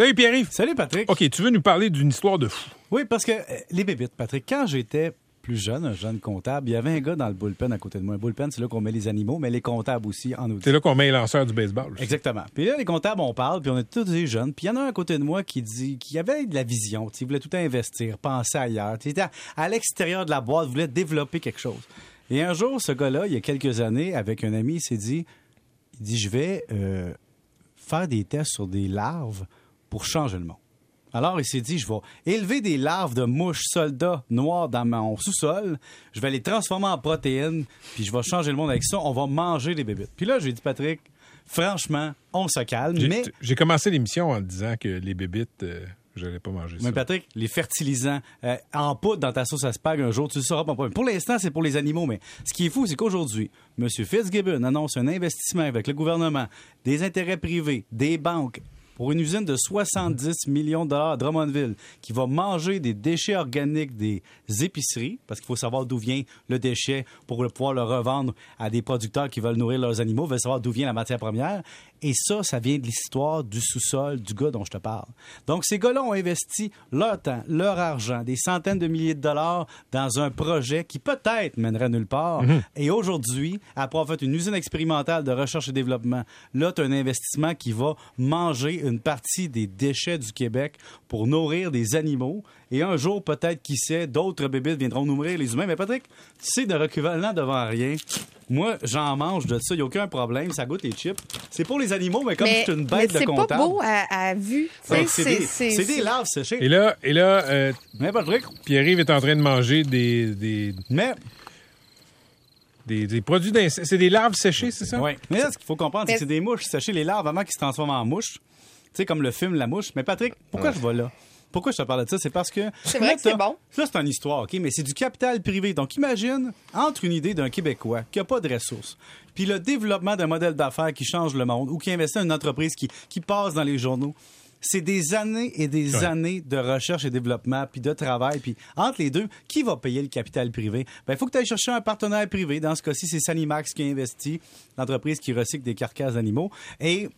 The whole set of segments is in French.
Salut Pierre-Yves. Salut Patrick. OK, tu veux nous parler d'une histoire de fou. Oui, parce que euh, les bébites, Patrick, quand j'étais plus jeune, un jeune comptable, il y avait un gars dans le bullpen à côté de moi. Un bullpen, c'est là qu'on met les animaux, mais les comptables aussi en audit. C'est là qu'on met les lanceurs du baseball. Exactement. Puis là, les comptables, on parle, puis on est tous des jeunes. Puis il y en a un à côté de moi qui dit qu'il avait de la vision, il voulait tout investir, penser ailleurs. Il était à, à l'extérieur de la boîte, voulait développer quelque chose. Et un jour, ce gars-là, il y a quelques années, avec un ami, il s'est dit, il dit, je vais euh, faire des tests sur des larves pour changer le monde. Alors, il s'est dit, je vais élever des larves de mouches soldats noires dans mon sous-sol. Je vais les transformer en protéines, puis je vais changer le monde avec ça. On va manger des bébites. Puis là, j'ai dit, Patrick, franchement, on se calme. J'ai Mais, j'ai commencé l'émission en disant que les bébites, euh, je n'allais pas manger ça. mais Patrick, les fertilisants euh, en poudre dans ta sauce à spag, un jour, tu le sauras pas. Pour l'instant, c'est pour les animaux. Mais ce qui est fou, c'est qu'aujourd'hui, M. Fitzgibbon annonce un investissement avec le gouvernement, des intérêts privés, des banques, pour une usine de 70 millions de dollars à Drummondville qui va manger des déchets organiques des épiceries, parce qu'il faut savoir d'où vient le déchet pour pouvoir le revendre à des producteurs qui veulent nourrir leurs animaux, veulent savoir d'où vient la matière première. Et ça, ça vient de l'histoire du sous-sol du gars dont je te parle. Donc, ces gars-là ont investi leur temps, leur argent, des centaines de milliers de dollars dans un projet qui peut-être mènerait nulle part. Et aujourd'hui, après avoir fait une usine expérimentale de recherche et développement, là, tu as un investissement qui va manger une partie des déchets du Québec pour nourrir des animaux. Et un jour, peut-être, qui sait, d'autres bébites viendront nourrir les humains. Mais Patrick, tu sais, de reculant devant rien. Moi, j'en mange de ça, il n'y a aucun problème, ça goûte les chips. C'est pour les animaux, mais comme mais je suis une mais bête de c'est pas comptable. beau à, à vue. Ben, c'est des, c'est des larves séchées. Et là, et là euh, Mais Patrick, Pierre-Yves est en train de manger des, des, mais des, des produits d'insectes. C'est des larves séchées, c'est ça? Oui. Mais là, ce qu'il faut comprendre, c'est Mais- que c'est des mouches séchées, les larves, avant qu'ils se transforment en mouches. Tu sais, comme le film La Mouche. Mais Patrick, pourquoi je vais là? Pourquoi je te parle de ça? C'est parce que. C'est vrai là, que c'est bon. Ça, c'est une histoire, OK? Mais c'est du capital privé. Donc, imagine, entre une idée d'un Québécois qui n'a pas de ressources, puis le développement d'un modèle d'affaires qui change le monde ou qui investit dans une entreprise qui, qui passe dans les journaux. C'est des années et des Ouais. années de recherche et développement, puis de travail. Puis entre les deux, qui va payer le capital privé? Ben, il faut que tu ailles chercher un partenaire privé. Dans ce cas-ci, c'est Sanimax qui a investi, l'entreprise qui recycle des carcasses d'animaux. Et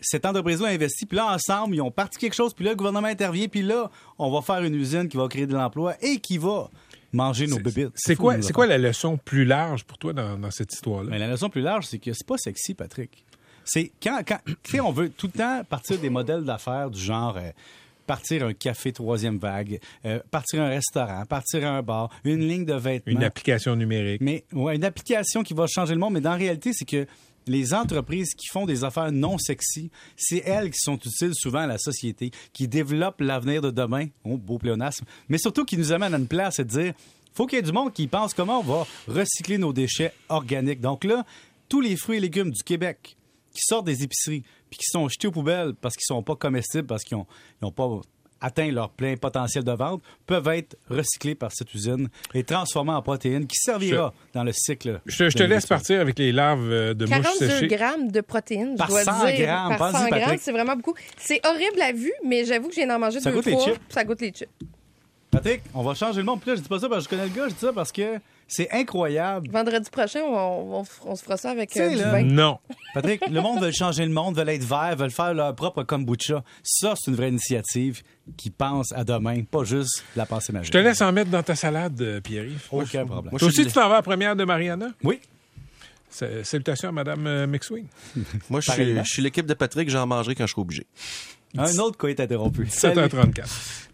cette entreprise-là a investi, puis là, ensemble, ils ont parti quelque chose, puis là, le gouvernement intervient, puis là, on va faire une usine qui va créer de l'emploi et qui va manger nos bébites. C'est quoi, quoi la leçon plus large pour toi dans, dans cette histoire-là? La leçon plus large, c'est que c'est pas sexy, Patrick. C'est quand, quand tu sais, on veut tout le temps partir des modèles d'affaires du genre euh, partir un café troisième vague, euh, partir un restaurant, partir un bar, une ligne de vêtements. Une application numérique. Mais ouais, une application qui va changer le monde, mais dans la réalité, c'est que les entreprises qui font des affaires non sexy, c'est elles qui sont utiles souvent à la société, qui développent l'avenir de demain. Oh, beau pléonasme. Mais surtout qui nous amènent à une place et de dire faut qu'il y ait du monde qui pense comment on va recycler nos déchets organiques. Donc là, tous les fruits et légumes du Québec qui sortent des épiceries puis qui sont jetés aux poubelles parce qu'ils sont pas comestibles, parce qu'ils n'ont pas atteint leur plein potentiel de vente, peuvent être recyclés par cette usine et transformés en protéines qui servira dans le cycle. Je, te- je te de laisse partir avec les larves euh, de mouches 42 séchées. grammes de protéines, Par je dois 100 dire. grammes, Par pense-y, 100 grammes, c'est vraiment beaucoup. C'est horrible à vue, mais j'avoue que j'ai en mangé Ça deux goûte les fois. chips. Ça goûte les chips. Patrick, on va changer le monde. Puis là, je dis pas ça parce que je connais le gars, je dis ça parce que c'est incroyable. Vendredi prochain, on, on- on se fera ça avec euh, du vin. Non. Patrick, le monde veut changer le monde, veut être vert, veut faire leur propre kombucha. Ça, c'est une vraie initiative qui pense à demain, pas juste la pensée magique. Je te laisse en mettre dans ta salade, euh, Pierre-Yves. Aucun problème. Moi, Toi je suis aussi, tu t'en vas à la première de Mariana? Oui. Sa- Salutations à Mme euh, McSween. Moi, je suis, Pareillement. je suis l'équipe de Patrick, j'en mangerai quand je serai obligé. Un autre qui est interrompu. 7h34.